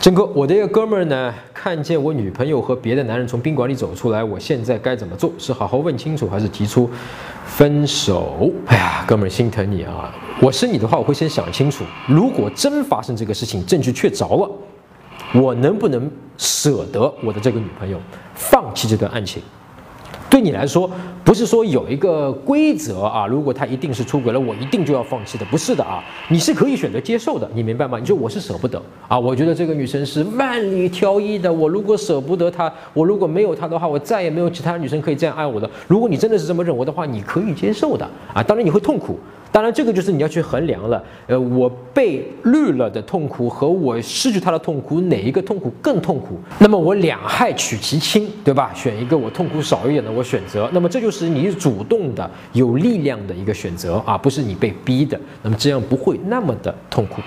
真哥，我的一个哥们儿呢，看见我女朋友和别的男人从宾馆里走出来，我现在该怎么做？是好好问清楚，还是提出分手？哎呀，哥们儿心疼你啊！我是你的话，我会先想清楚，如果真发生这个事情，证据确凿了，我能不能舍得我的这个女朋友，放弃这段爱情？对你来说，不是说有一个规则啊，如果他一定是出轨了，我一定就要放弃的，不是的啊，你是可以选择接受的，你明白吗？你说我是舍不得啊，我觉得这个女生是万里挑一的，我如果舍不得她，我如果没有她的话，我再也没有其他女生可以这样爱我的。如果你真的是这么认为的话，你可以接受的啊，当然你会痛苦。当然，这个就是你要去衡量了。呃，我被绿了的痛苦和我失去他的痛苦，哪一个痛苦更痛苦？那么我两害取其轻，对吧？选一个我痛苦少一点的，我选择。那么这就是你主动的、有力量的一个选择啊，不是你被逼的。那么这样不会那么的痛苦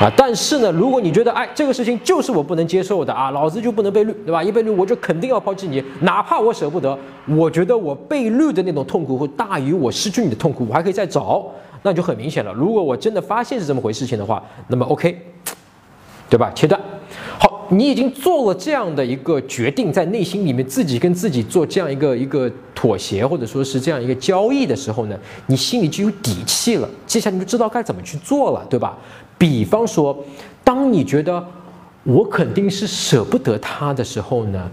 啊。但是呢，如果你觉得哎，这个事情就是我不能接受的啊，老子就不能被绿，对吧？一被绿我就肯定要抛弃你，哪怕我舍不得。我觉得我被绿的那种痛苦会大于我失去你的痛苦，我还可以再找。那就很明显了。如果我真的发现是这么回事情的话，那么 OK，对吧？切断。好，你已经做了这样的一个决定，在内心里面自己跟自己做这样一个一个妥协，或者说是这样一个交易的时候呢，你心里就有底气了。接下来你就知道该怎么去做了，对吧？比方说，当你觉得我肯定是舍不得他的时候呢，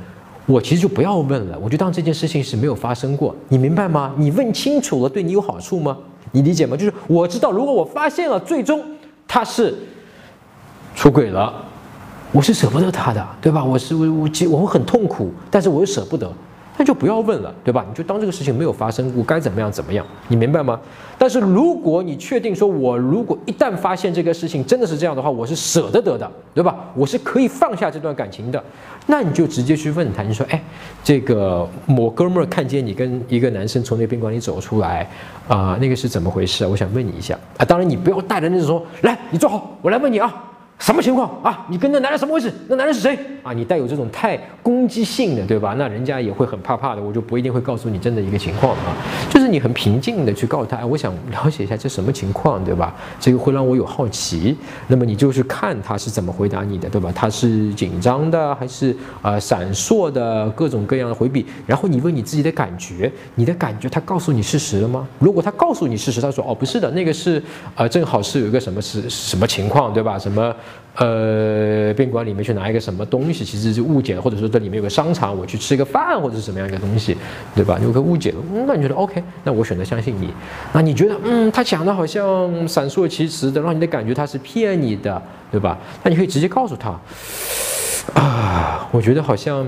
我其实就不要问了，我就当这件事情是没有发生过。你明白吗？你问清楚了，对你有好处吗？你理解吗？就是我知道，如果我发现了，最终他是出轨了，我是舍不得他的，对吧？我是我我我会很痛苦，但是我又舍不得。就不要问了，对吧？你就当这个事情没有发生过，该怎么样怎么样，你明白吗？但是如果你确定说，我如果一旦发现这个事情真的是这样的话，我是舍得得的，对吧？我是可以放下这段感情的，那你就直接去问他，你说，哎，这个某哥们儿看见你跟一个男生从那宾馆里走出来，啊，那个是怎么回事？我想问你一下啊。当然你不要带着那种说，来，你坐好，我来问你啊。什么情况啊？你跟那男人什么回事？那男人是谁啊？你带有这种太攻击性的，对吧？那人家也会很怕怕的。我就不一定会告诉你真的一个情况啊，就是你很平静的去告诉他，哎，我想了解一下这什么情况，对吧？这个会让我有好奇。那么你就去看他是怎么回答你的，对吧？他是紧张的还是呃闪烁的，各种各样的回避。然后你问你自己的感觉，你的感觉他告诉你事实了吗？如果他告诉你事实，他说哦不是的，那个是呃正好是有一个什么是什么情况，对吧？什么？呃，宾馆里面去拿一个什么东西，其实是误解了，或者说这里面有个商场，我去吃一个饭，或者是什么样一个东西，对吧？有个误解了，那你觉得 OK？那我选择相信你。那你觉得，嗯，他讲的好像闪烁其词的，让你的感觉他是骗你的，对吧？那你可以直接告诉他，啊，我觉得好像。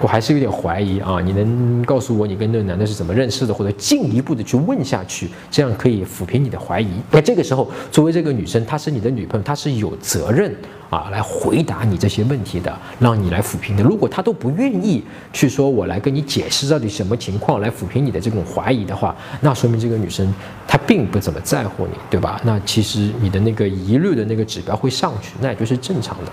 我还是有点怀疑啊，你能告诉我你跟那个男的是怎么认识的，或者进一步的去问下去，这样可以抚平你的怀疑。那这个时候，作为这个女生，她是你的女朋友，她是有责任啊来回答你这些问题的，让你来抚平的。如果她都不愿意去说，我来跟你解释到底什么情况来抚平你的这种怀疑的话，那说明这个女生她并不怎么在乎你，对吧？那其实你的那个疑虑的那个指标会上去，那也就是正常的。